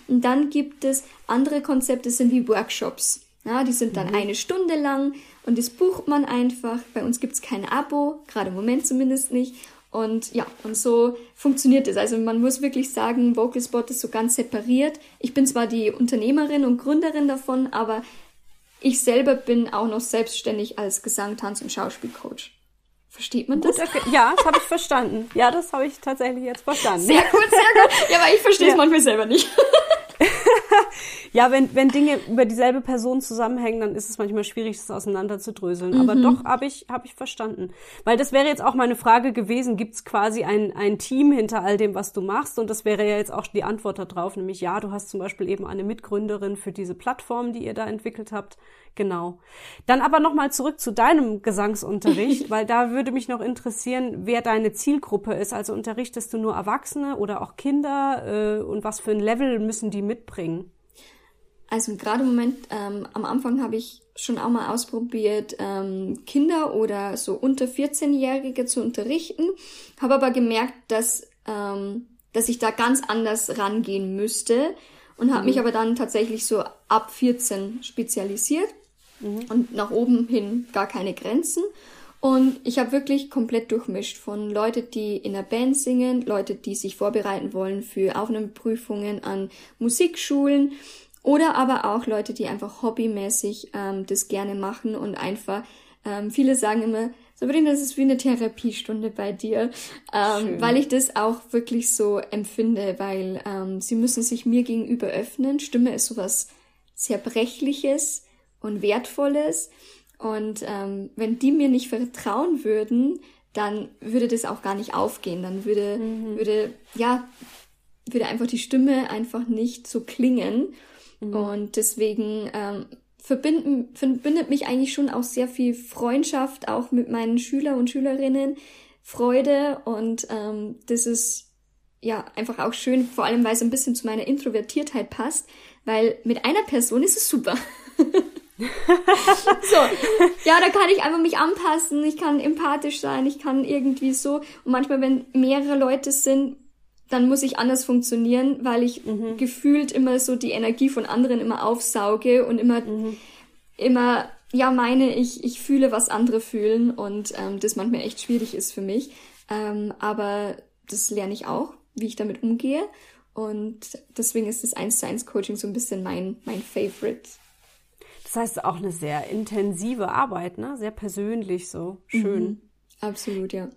Und dann gibt es andere Konzepte, sind wie Workshops. Ja, die sind dann mhm. eine Stunde lang und das bucht man einfach. Bei uns gibt's kein Abo, gerade im Moment zumindest nicht. Und ja, und so funktioniert es. Also man muss wirklich sagen, VocalSpot ist so ganz separiert. Ich bin zwar die Unternehmerin und Gründerin davon, aber ich selber bin auch noch selbstständig als Gesang, Tanz und Schauspielcoach. Versteht man das? Gut, okay. Ja, das habe ich verstanden. Ja, das habe ich tatsächlich jetzt verstanden. Sehr gut, sehr gut. Ja, aber ich verstehe es ja. manchmal selber nicht. *laughs* ja, wenn, wenn Dinge über dieselbe Person zusammenhängen, dann ist es manchmal schwierig, das auseinanderzudröseln. Mhm. Aber doch habe ich, hab ich verstanden. Weil das wäre jetzt auch meine Frage gewesen, gibt es quasi ein, ein Team hinter all dem, was du machst? Und das wäre ja jetzt auch die Antwort darauf, nämlich ja, du hast zum Beispiel eben eine Mitgründerin für diese Plattform, die ihr da entwickelt habt. Genau. Dann aber nochmal zurück zu deinem Gesangsunterricht, *laughs* weil da würde mich noch interessieren, wer deine Zielgruppe ist. Also unterrichtest du nur Erwachsene oder auch Kinder äh, und was für ein Level müssen die mitbringen? Also gerade im Moment, ähm, am Anfang habe ich schon auch mal ausprobiert, ähm, Kinder oder so unter 14-Jährige zu unterrichten, habe aber gemerkt, dass, ähm, dass ich da ganz anders rangehen müsste und habe mhm. mich aber dann tatsächlich so ab 14 spezialisiert mhm. und nach oben hin gar keine Grenzen. Und ich habe wirklich komplett durchmischt von Leute, die in der Band singen, Leute, die sich vorbereiten wollen für Aufnahmeprüfungen an Musikschulen oder aber auch Leute, die einfach hobbymäßig ähm, das gerne machen und einfach, ähm, viele sagen immer, Sabrina, das ist wie eine Therapiestunde bei dir, ähm, weil ich das auch wirklich so empfinde, weil ähm, sie müssen sich mir gegenüber öffnen. Stimme ist sowas sehr Brechliches und Wertvolles. Und ähm, wenn die mir nicht vertrauen würden, dann würde das auch gar nicht aufgehen. Dann würde, mhm. würde, ja, würde einfach die Stimme einfach nicht so klingen. Mhm. Und deswegen ähm, verbinden, verbindet mich eigentlich schon auch sehr viel Freundschaft, auch mit meinen Schüler und Schülerinnen, Freude und ähm, das ist ja einfach auch schön, vor allem weil es ein bisschen zu meiner Introvertiertheit passt, weil mit einer Person ist es super. *laughs* so, ja, da kann ich einfach mich anpassen, ich kann empathisch sein, ich kann irgendwie so. Und manchmal, wenn mehrere Leute sind, dann muss ich anders funktionieren, weil ich mhm. gefühlt immer so die Energie von anderen immer aufsauge und immer, mhm. immer, ja, meine, ich, ich fühle, was andere fühlen und ähm, das manchmal echt schwierig ist für mich. Ähm, aber das lerne ich auch, wie ich damit umgehe. Und deswegen ist das 1 zu 1 Coaching so ein bisschen mein, mein Favorite. Das heißt auch eine sehr intensive Arbeit, ne? Sehr persönlich so. Schön. Mhm. Absolut, ja.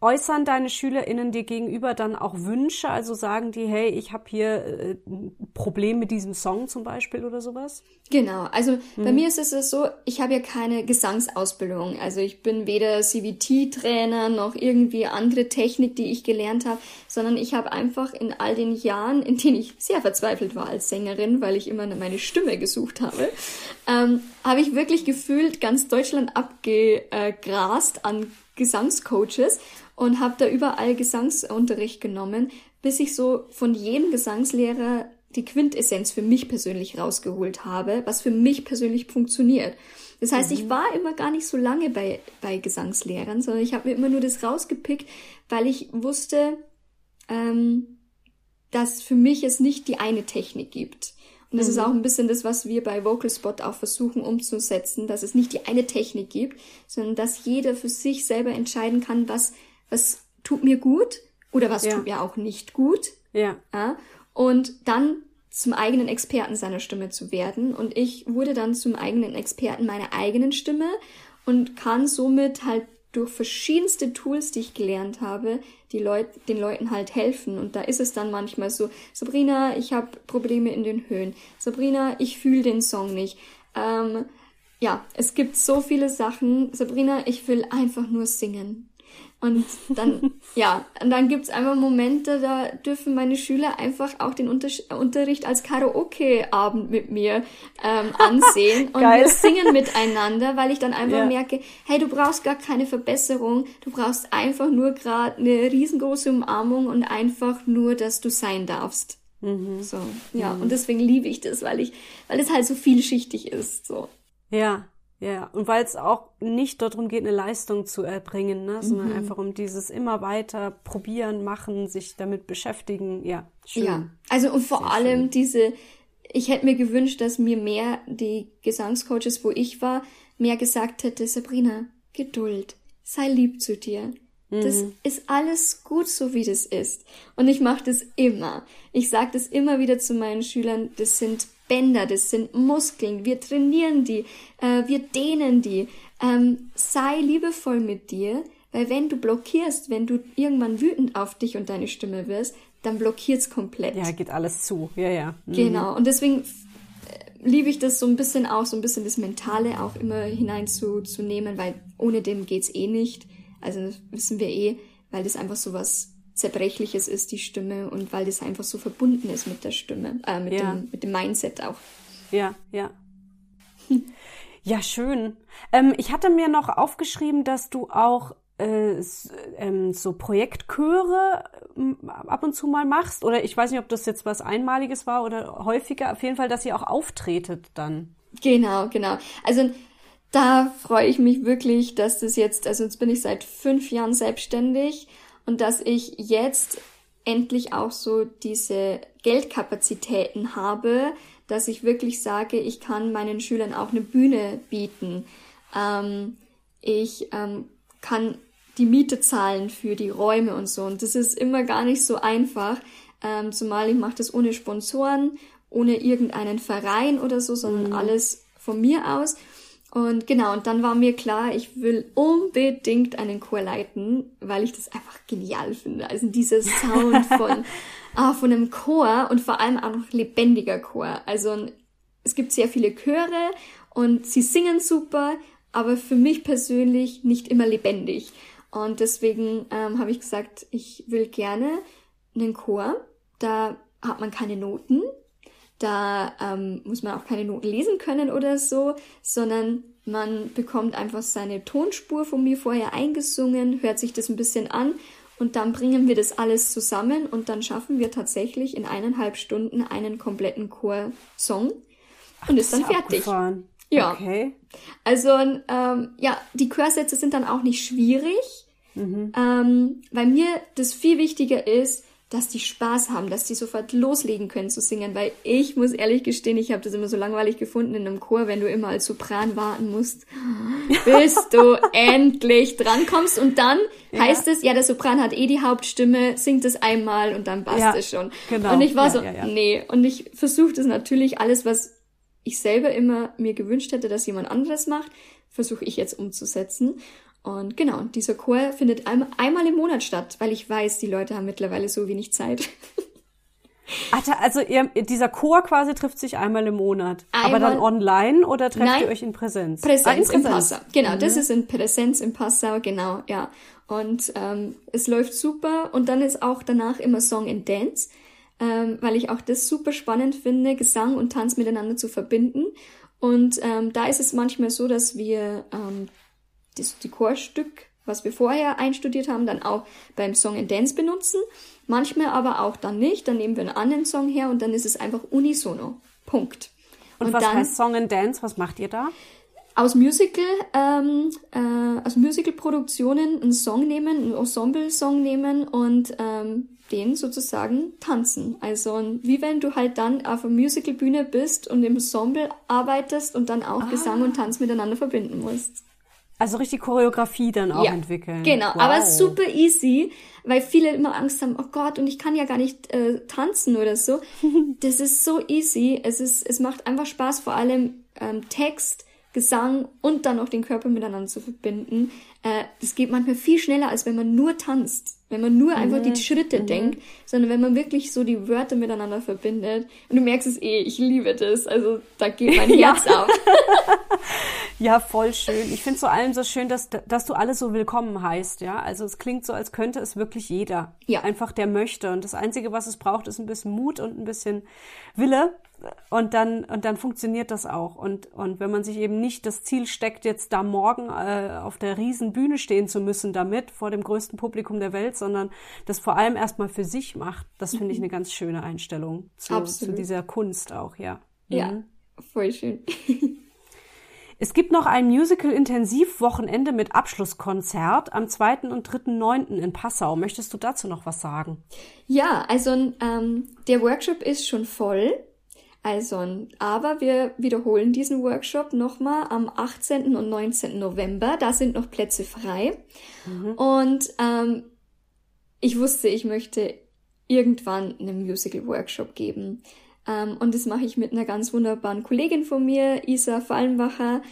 Äußern deine SchülerInnen dir gegenüber dann auch Wünsche? Also sagen die, hey, ich habe hier äh, ein Problem mit diesem Song zum Beispiel oder sowas? Genau, also hm. bei mir ist es so, ich habe ja keine Gesangsausbildung. Also ich bin weder CVT-Trainer noch irgendwie andere Technik, die ich gelernt habe, sondern ich habe einfach in all den Jahren, in denen ich sehr verzweifelt war als Sängerin, weil ich immer meine Stimme gesucht habe, ähm, habe ich wirklich gefühlt ganz Deutschland abgegrast an Gesangscoaches und habe da überall Gesangsunterricht genommen, bis ich so von jedem Gesangslehrer die Quintessenz für mich persönlich rausgeholt habe, was für mich persönlich funktioniert. Das heißt, mhm. ich war immer gar nicht so lange bei, bei Gesangslehrern, sondern ich habe mir immer nur das rausgepickt, weil ich wusste, ähm, dass für mich es nicht die eine Technik gibt. Und das mhm. ist auch ein bisschen das, was wir bei Vocal Spot auch versuchen umzusetzen, dass es nicht die eine Technik gibt, sondern dass jeder für sich selber entscheiden kann, was, was tut mir gut oder was ja. tut mir auch nicht gut. Ja. ja. Und dann zum eigenen Experten seiner Stimme zu werden. Und ich wurde dann zum eigenen Experten meiner eigenen Stimme und kann somit halt durch verschiedenste Tools, die ich gelernt habe, die Leut den Leuten halt helfen. Und da ist es dann manchmal so, Sabrina, ich habe Probleme in den Höhen. Sabrina, ich fühle den Song nicht. Ähm, ja, es gibt so viele Sachen. Sabrina, ich will einfach nur singen. Und dann, *laughs* ja, und dann gibt's einfach Momente, da dürfen meine Schüler einfach auch den Unter Unterricht als Karaoke-Abend mit mir ähm, *laughs* ansehen und wir singen miteinander, weil ich dann einfach ja. merke, hey, du brauchst gar keine Verbesserung, du brauchst einfach nur gerade eine riesengroße Umarmung und einfach nur, dass du sein darfst. Mhm. So, ja, mhm. und deswegen liebe ich das, weil ich, weil es halt so vielschichtig ist, so. Ja, ja, und weil es auch nicht darum geht, eine Leistung zu erbringen, ne, sondern mhm. einfach um dieses immer weiter probieren, machen, sich damit beschäftigen. Ja, schön. Ja, also und vor Sehr allem schön. diese, ich hätte mir gewünscht, dass mir mehr die Gesangscoaches, wo ich war, mehr gesagt hätte, Sabrina, Geduld, sei lieb zu dir. Das mhm. ist alles gut, so wie das ist. Und ich mache das immer. Ich sage das immer wieder zu meinen Schülern, das sind Bänder, das sind Muskeln, wir trainieren die, äh, wir dehnen die. Ähm, sei liebevoll mit dir, Weil wenn du blockierst, wenn du irgendwann wütend auf dich und deine Stimme wirst, dann blockiert's komplett. Ja, geht alles zu. Ja, ja. Mhm. Genau. Und deswegen äh, liebe ich das so ein bisschen auch, so ein bisschen das Mentale auch immer hineinzunehmen, weil ohne dem geht's eh nicht. Also das wissen wir eh, weil das einfach so was Zerbrechliches ist, die Stimme, und weil das einfach so verbunden ist mit der Stimme, äh, mit, ja. dem, mit dem Mindset auch. Ja, ja. *laughs* Ja, schön. Ähm, ich hatte mir noch aufgeschrieben, dass du auch äh, ähm, so Projektchöre äh, ab und zu mal machst. Oder ich weiß nicht, ob das jetzt was Einmaliges war oder häufiger. Auf jeden Fall, dass ihr auch auftretet dann. Genau, genau. Also da freue ich mich wirklich, dass das jetzt, also jetzt bin ich seit fünf Jahren selbstständig und dass ich jetzt endlich auch so diese Geldkapazitäten habe, dass ich wirklich sage, ich kann meinen Schülern auch eine Bühne bieten. Ähm, ich ähm, kann die Miete zahlen für die Räume und so. Und das ist immer gar nicht so einfach, ähm, zumal ich mache das ohne Sponsoren, ohne irgendeinen Verein oder so, sondern mhm. alles von mir aus. Und genau, und dann war mir klar, ich will unbedingt einen Chor leiten, weil ich das einfach genial finde. Also dieser Sound *laughs* von, ah, von einem Chor und vor allem auch noch lebendiger Chor. Also es gibt sehr viele Chöre und sie singen super, aber für mich persönlich nicht immer lebendig. Und deswegen ähm, habe ich gesagt, ich will gerne einen Chor. Da hat man keine Noten, da ähm, muss man auch keine Noten lesen können oder so, sondern man bekommt einfach seine Tonspur von mir vorher eingesungen, hört sich das ein bisschen an und dann bringen wir das alles zusammen und dann schaffen wir tatsächlich in eineinhalb Stunden einen kompletten Chorsong und ist dann fertig. Abgefahren. Ja. Okay. Also ähm, ja, die Chorsätze sind dann auch nicht schwierig, mhm. ähm, weil mir das viel wichtiger ist, dass die Spaß haben, dass die sofort loslegen können zu singen, weil ich muss ehrlich gestehen, ich habe das immer so langweilig gefunden in einem Chor, wenn du immer als Sopran warten musst, *laughs* bis du endlich drankommst und dann ja. heißt es, ja, der Sopran hat eh die Hauptstimme, singt es einmal und dann passt ja, es schon. Genau. Und ich war ja, so, nee, und ich versuche das natürlich alles, was ich selber immer mir gewünscht hätte, dass jemand anderes macht, versuche ich jetzt umzusetzen. Und genau, dieser Chor findet ein, einmal im Monat statt, weil ich weiß, die Leute haben mittlerweile so wenig Zeit. *laughs* Also ihr, dieser Chor quasi trifft sich einmal im Monat. Einmal, aber dann online oder trefft Nein, ihr euch in Präsenz? Präsenz, ah, in, Präsenz. in Passau. Genau, mhm. das ist in Präsenz in Passau, genau, ja. Und ähm, es läuft super und dann ist auch danach immer Song and Dance, ähm, weil ich auch das super spannend finde, Gesang und Tanz miteinander zu verbinden. Und ähm, da ist es manchmal so, dass wir ähm, das, die Chorstück, was wir vorher einstudiert haben, dann auch beim Song and Dance benutzen. Manchmal aber auch dann nicht. Dann nehmen wir einen anderen Song her und dann ist es einfach unisono. Punkt. Und, und was dann, heißt Song and Dance? Was macht ihr da? Aus Musical, ähm, äh, aus Musical-Produktionen einen Song nehmen, einen Ensemble-Song nehmen und ähm, den sozusagen tanzen. Also wie wenn du halt dann auf einer Musical-Bühne bist und im Ensemble arbeitest und dann auch ah. Gesang und Tanz miteinander verbinden musst. Also richtig Choreografie dann auch ja, entwickeln. Genau, wow. aber super easy, weil viele immer Angst haben, oh Gott, und ich kann ja gar nicht äh, tanzen oder so. *laughs* das ist so easy. Es ist, es macht einfach Spaß, vor allem ähm, Text, Gesang und dann auch den Körper miteinander zu verbinden. Äh, das geht manchmal viel schneller, als wenn man nur tanzt. Wenn man nur einfach mhm. die Schritte mhm. denkt, sondern wenn man wirklich so die Wörter miteinander verbindet. Und du merkst es eh, ich liebe das. Also da geht mein *laughs* Herz auf. *laughs* ja, voll schön. Ich finde vor allem so schön, dass, dass du alle so willkommen heißt, ja. Also es klingt so, als könnte es wirklich jeder. Ja. Einfach der möchte. Und das Einzige, was es braucht, ist ein bisschen Mut und ein bisschen Wille und dann und dann funktioniert das auch und und wenn man sich eben nicht das Ziel steckt jetzt da morgen äh, auf der riesen Bühne stehen zu müssen damit vor dem größten Publikum der Welt sondern das vor allem erstmal für sich macht das finde ich eine *laughs* ganz schöne Einstellung zu, zu dieser Kunst auch ja ja mhm. voll schön *laughs* Es gibt noch ein Musical-Intensivwochenende mit Abschlusskonzert am 2. und 3.9. in Passau. Möchtest du dazu noch was sagen? Ja, also ähm, der Workshop ist schon voll. Also, aber wir wiederholen diesen Workshop nochmal am 18. und 19. November. Da sind noch Plätze frei. Mhm. Und ähm, ich wusste, ich möchte irgendwann einen Musical-Workshop geben. Ähm, und das mache ich mit einer ganz wunderbaren Kollegin von mir, Isa Fallenbacher.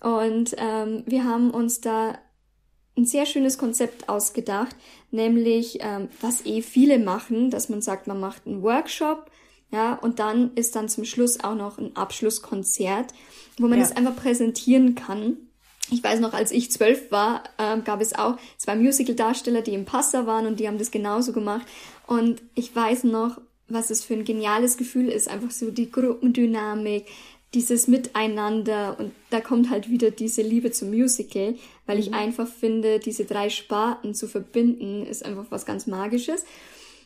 Und ähm, wir haben uns da ein sehr schönes Konzept ausgedacht, nämlich ähm, was eh viele machen, dass man sagt, man macht einen Workshop, ja, und dann ist dann zum Schluss auch noch ein Abschlusskonzert, wo man ja. das einfach präsentieren kann. Ich weiß noch, als ich zwölf war, ähm, gab es auch zwei Musical-Darsteller, die im Passer waren und die haben das genauso gemacht. Und ich weiß noch, was es für ein geniales Gefühl ist, einfach so die Gruppendynamik, dieses Miteinander und da kommt halt wieder diese Liebe zum Musical, weil ich mhm. einfach finde, diese drei Sparten zu verbinden, ist einfach was ganz Magisches.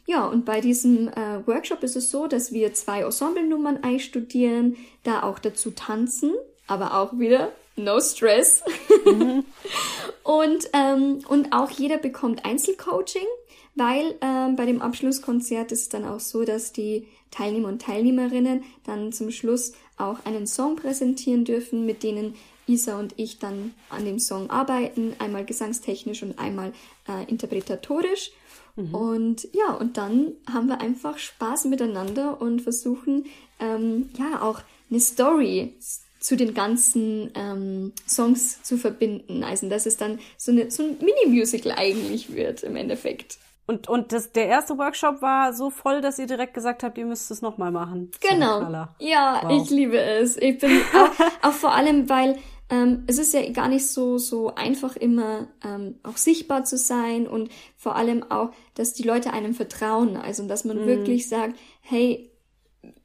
Ja, und bei diesem äh, Workshop ist es so, dass wir zwei Ensemble-Nummern einstudieren, da auch dazu tanzen, aber auch wieder no stress. Mhm. *laughs* und, ähm, und auch jeder bekommt Einzelcoaching, weil ähm, bei dem Abschlusskonzert ist es dann auch so, dass die Teilnehmer und Teilnehmerinnen dann zum Schluss auch einen Song präsentieren dürfen, mit denen Isa und ich dann an dem Song arbeiten, einmal gesangstechnisch und einmal äh, interpretatorisch. Mhm. Und ja, und dann haben wir einfach Spaß miteinander und versuchen ähm, ja auch eine Story zu den ganzen ähm, Songs zu verbinden. Also dass es dann so, eine, so ein Mini-Musical eigentlich wird im Endeffekt. Und, und das, der erste Workshop war so voll, dass ihr direkt gesagt habt, ihr müsst es nochmal machen. Genau. Ja, wow. ich liebe es. Ich bin auch, *laughs* auch vor allem, weil ähm, es ist ja gar nicht so, so einfach immer ähm, auch sichtbar zu sein und vor allem auch, dass die Leute einem vertrauen. Also, dass man mm. wirklich sagt, hey,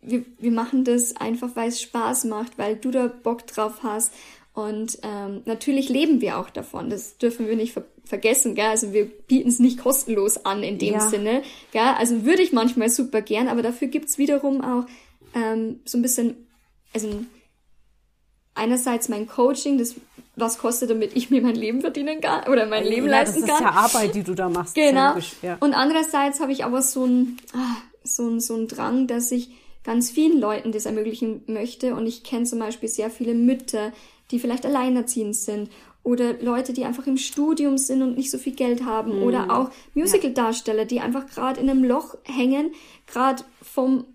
wir, wir machen das einfach, weil es Spaß macht, weil du da Bock drauf hast. Und ähm, natürlich leben wir auch davon. Das dürfen wir nicht ver vergessen, gell? Also wir bieten es nicht kostenlos an in dem ja. Sinne. Gell? Also würde ich manchmal super gern, aber dafür gibt's wiederum auch ähm, so ein bisschen, also einerseits mein Coaching, das was kostet, damit ich mir mein Leben verdienen kann oder mein Leben ja, leisten kann. Das ist ja Arbeit, die du da machst. Genau. Ja. Und andererseits habe ich aber so ein, ah, so ein, so ein Drang, dass ich ganz vielen Leuten das ermöglichen möchte. Und ich kenne zum Beispiel sehr viele Mütter, die vielleicht alleinerziehend sind oder Leute, die einfach im Studium sind und nicht so viel Geld haben mhm. oder auch Musical-Darsteller, die einfach gerade in einem Loch hängen, gerade vom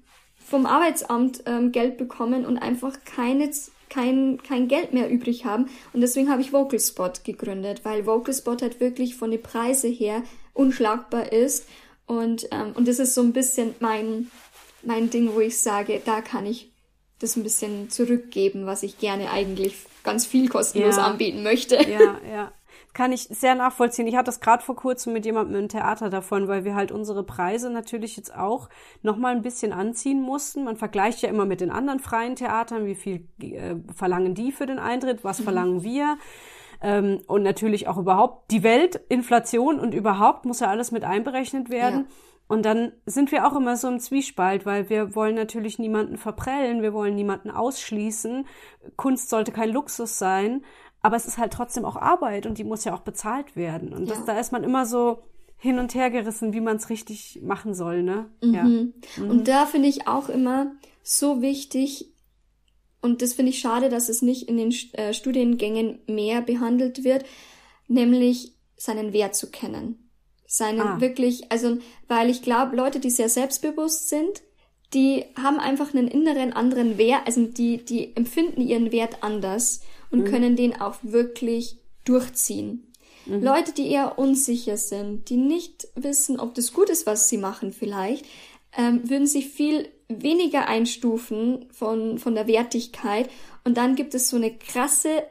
vom Arbeitsamt ähm, Geld bekommen und einfach keine kein, kein Geld mehr übrig haben. Und deswegen habe ich Vocal Spot gegründet, weil Vocal Spot halt wirklich von den Preise her unschlagbar ist. Und, ähm, und das ist so ein bisschen mein, mein Ding, wo ich sage, da kann ich das ein bisschen zurückgeben, was ich gerne eigentlich ganz viel kostenlos ja. anbieten möchte. Ja, ja kann ich sehr nachvollziehen. Ich hatte das gerade vor kurzem mit jemandem im Theater davon, weil wir halt unsere Preise natürlich jetzt auch nochmal ein bisschen anziehen mussten. Man vergleicht ja immer mit den anderen freien Theatern, wie viel äh, verlangen die für den Eintritt, was mhm. verlangen wir. Ähm, und natürlich auch überhaupt die Welt, Inflation und überhaupt muss ja alles mit einberechnet werden. Ja. Und dann sind wir auch immer so im Zwiespalt, weil wir wollen natürlich niemanden verprellen, wir wollen niemanden ausschließen. Kunst sollte kein Luxus sein. Aber es ist halt trotzdem auch Arbeit und die muss ja auch bezahlt werden. Und das, ja. da ist man immer so hin und her gerissen, wie man es richtig machen soll, ne? Mhm. Ja. Mhm. Und da finde ich auch immer so wichtig, und das finde ich schade, dass es nicht in den äh, Studiengängen mehr behandelt wird, nämlich seinen Wert zu kennen. Seinen ah. wirklich, also, weil ich glaube, Leute, die sehr selbstbewusst sind, die haben einfach einen inneren anderen Wert, also die, die empfinden ihren Wert anders und mhm. können den auch wirklich durchziehen. Mhm. Leute, die eher unsicher sind, die nicht wissen, ob das gut ist, was sie machen vielleicht, ähm, würden sich viel weniger einstufen von, von der Wertigkeit und dann gibt es so eine krasse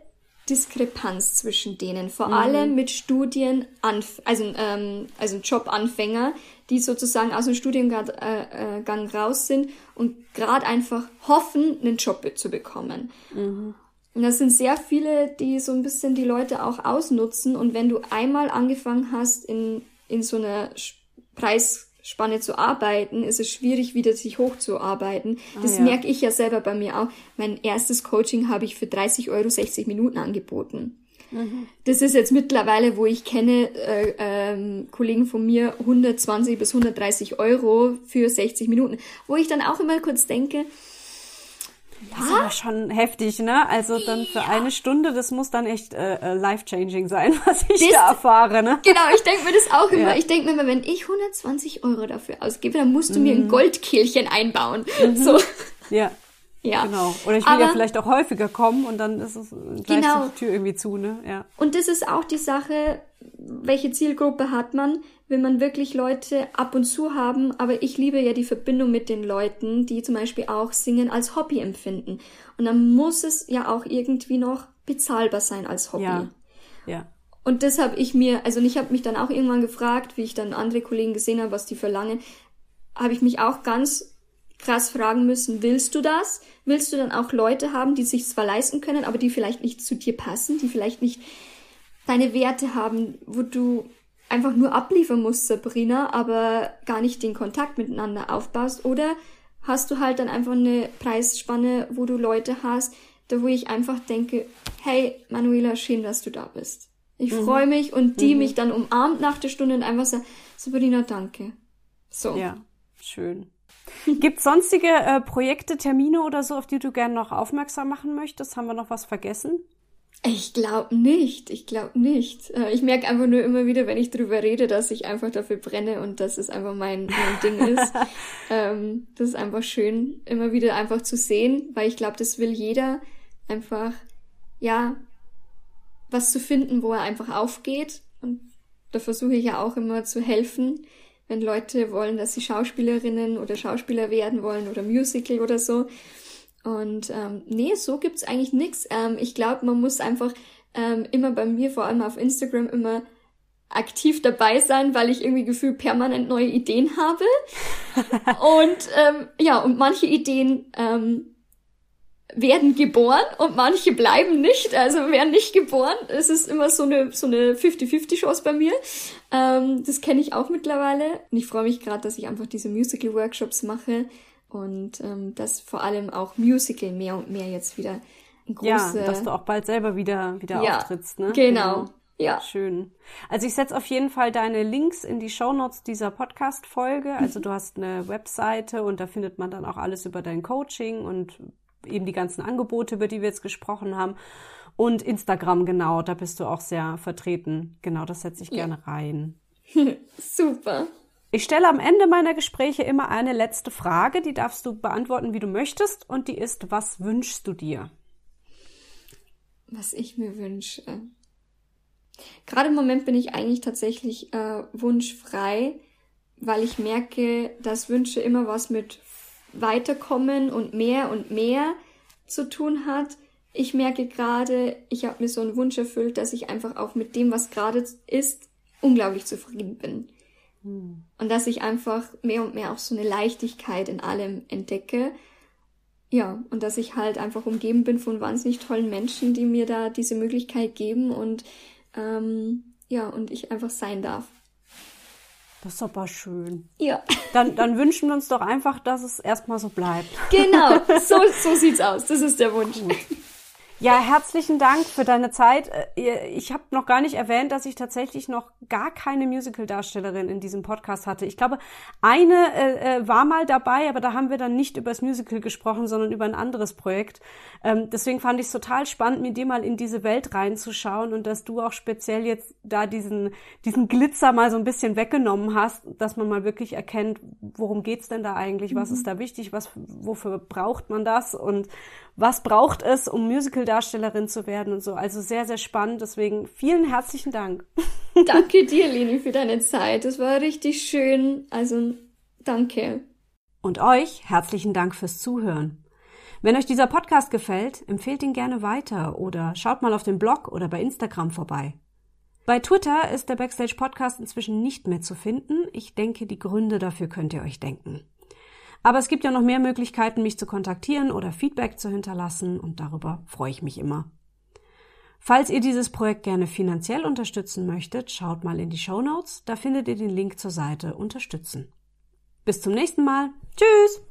Diskrepanz zwischen denen, vor mhm. allem mit Studien, also, ähm, also Jobanfänger, die sozusagen aus dem Studiengang äh, äh, raus sind und gerade einfach hoffen, einen Job zu bekommen. Mhm. Und das sind sehr viele, die so ein bisschen die Leute auch ausnutzen. Und wenn du einmal angefangen hast, in, in so einer Preisspanne zu arbeiten, ist es schwierig, wieder sich hochzuarbeiten. Ah, das ja. merke ich ja selber bei mir auch. Mein erstes Coaching habe ich für 30 Euro 60 Minuten angeboten. Mhm. Das ist jetzt mittlerweile, wo ich kenne, äh, ähm, Kollegen von mir 120 bis 130 Euro für 60 Minuten. Wo ich dann auch immer kurz denke, das ist aber schon heftig, ne? Also dann für ja. eine Stunde, das muss dann echt äh, äh life-changing sein, *laughs* was ich das, da erfahre, ne? Genau, ich denke mir das auch *laughs* immer. Ja. Ich denke mir immer, wenn ich 120 Euro dafür ausgebe, dann musst du mhm. mir ein mhm. Goldkehlchen einbauen. Mhm. So. Ja. Ja. Genau. Oder ich will Aber, ja vielleicht auch häufiger kommen und dann ist es gleich genau. die Tür irgendwie zu, ne? Ja. Und das ist auch die Sache, welche Zielgruppe hat man? Will man wirklich Leute ab und zu haben? Aber ich liebe ja die Verbindung mit den Leuten, die zum Beispiel auch Singen als Hobby empfinden. Und dann muss es ja auch irgendwie noch bezahlbar sein als Hobby. Ja. ja. Und das habe ich mir, also ich habe mich dann auch irgendwann gefragt, wie ich dann andere Kollegen gesehen habe, was die verlangen, habe ich mich auch ganz krass fragen müssen, willst du das? Willst du dann auch Leute haben, die sich zwar leisten können, aber die vielleicht nicht zu dir passen, die vielleicht nicht deine Werte haben, wo du einfach nur abliefern musst, Sabrina, aber gar nicht den Kontakt miteinander aufbaust? Oder hast du halt dann einfach eine Preisspanne, wo du Leute hast, da wo ich einfach denke, hey, Manuela, schön, dass du da bist. Ich mhm. freue mich und die mhm. mich dann umarmt nach der Stunde und einfach sagt, Sabrina, danke. So. Ja, schön. Gibt es sonstige äh, Projekte, Termine oder so, auf die du gerne noch aufmerksam machen möchtest? Haben wir noch was vergessen? Ich glaube nicht. Ich glaube nicht. Äh, ich merke einfach nur immer wieder, wenn ich drüber rede, dass ich einfach dafür brenne und dass es einfach mein, mein Ding ist. *laughs* ähm, das ist einfach schön, immer wieder einfach zu sehen, weil ich glaube, das will jeder einfach, ja, was zu finden, wo er einfach aufgeht. Und da versuche ich ja auch immer zu helfen, wenn Leute wollen, dass sie Schauspielerinnen oder Schauspieler werden wollen oder Musical oder so. Und ähm, nee, so gibt's eigentlich nix. Ähm, ich glaube, man muss einfach ähm, immer bei mir, vor allem auf Instagram, immer aktiv dabei sein, weil ich irgendwie gefühlt permanent neue Ideen habe. *laughs* und ähm, ja, und manche Ideen ähm, werden geboren und manche bleiben nicht, also werden nicht geboren. Es ist immer so eine so eine 50-50-Chance bei mir. Ähm, das kenne ich auch mittlerweile. Und ich freue mich gerade, dass ich einfach diese Musical-Workshops mache und ähm, dass vor allem auch Musical mehr und mehr jetzt wieder ein große... Ja, dass du auch bald selber wieder, wieder ja, auftrittst, ne? Genau. genau. Ja. Schön. Also ich setze auf jeden Fall deine Links in die Shownotes dieser Podcast-Folge. Also mhm. du hast eine Webseite und da findet man dann auch alles über dein Coaching und eben die ganzen Angebote, über die wir jetzt gesprochen haben. Und Instagram, genau, da bist du auch sehr vertreten. Genau, das setze ich ja. gerne rein. *laughs* Super. Ich stelle am Ende meiner Gespräche immer eine letzte Frage, die darfst du beantworten, wie du möchtest, und die ist, was wünschst du dir? Was ich mir wünsche. Gerade im Moment bin ich eigentlich tatsächlich äh, wunschfrei, weil ich merke, dass Wünsche immer was mit Weiterkommen und mehr und mehr zu tun hat. Ich merke gerade, ich habe mir so einen Wunsch erfüllt, dass ich einfach auch mit dem, was gerade ist, unglaublich zufrieden bin. Hm. Und dass ich einfach mehr und mehr auch so eine Leichtigkeit in allem entdecke. Ja, und dass ich halt einfach umgeben bin von wahnsinnig tollen Menschen, die mir da diese Möglichkeit geben und ähm, ja, und ich einfach sein darf. Das ist aber schön. Ja. Dann, dann wünschen wir uns doch einfach, dass es erstmal so bleibt. Genau, *laughs* so, so sieht's aus. Das ist der Wunsch. Gut. Ja, herzlichen Dank für deine Zeit. Äh, ich habe noch gar nicht erwähnt, dass ich tatsächlich noch gar keine Musical-Darstellerin in diesem Podcast hatte. Ich glaube, eine äh, äh, war mal dabei, aber da haben wir dann nicht über das Musical gesprochen, sondern über ein anderes Projekt. Ähm, deswegen fand ich es total spannend, mit dir mal in diese Welt reinzuschauen und dass du auch speziell jetzt da diesen, diesen Glitzer mal so ein bisschen weggenommen hast, dass man mal wirklich erkennt, worum geht's denn da eigentlich, was mhm. ist da wichtig, was, wofür braucht man das und was braucht es, um Musical-Darstellerin zu werden und so. Also sehr, sehr spannend. Deswegen vielen herzlichen Dank. *laughs* Danke dir, Leni, für deine Zeit. Das war richtig schön. Also danke. Und euch herzlichen Dank fürs Zuhören. Wenn euch dieser Podcast gefällt, empfehlt ihn gerne weiter oder schaut mal auf dem Blog oder bei Instagram vorbei. Bei Twitter ist der Backstage Podcast inzwischen nicht mehr zu finden. Ich denke, die Gründe dafür könnt ihr euch denken. Aber es gibt ja noch mehr Möglichkeiten, mich zu kontaktieren oder Feedback zu hinterlassen und darüber freue ich mich immer. Falls ihr dieses Projekt gerne finanziell unterstützen möchtet, schaut mal in die Show Notes, da findet ihr den Link zur Seite Unterstützen. Bis zum nächsten Mal. Tschüss!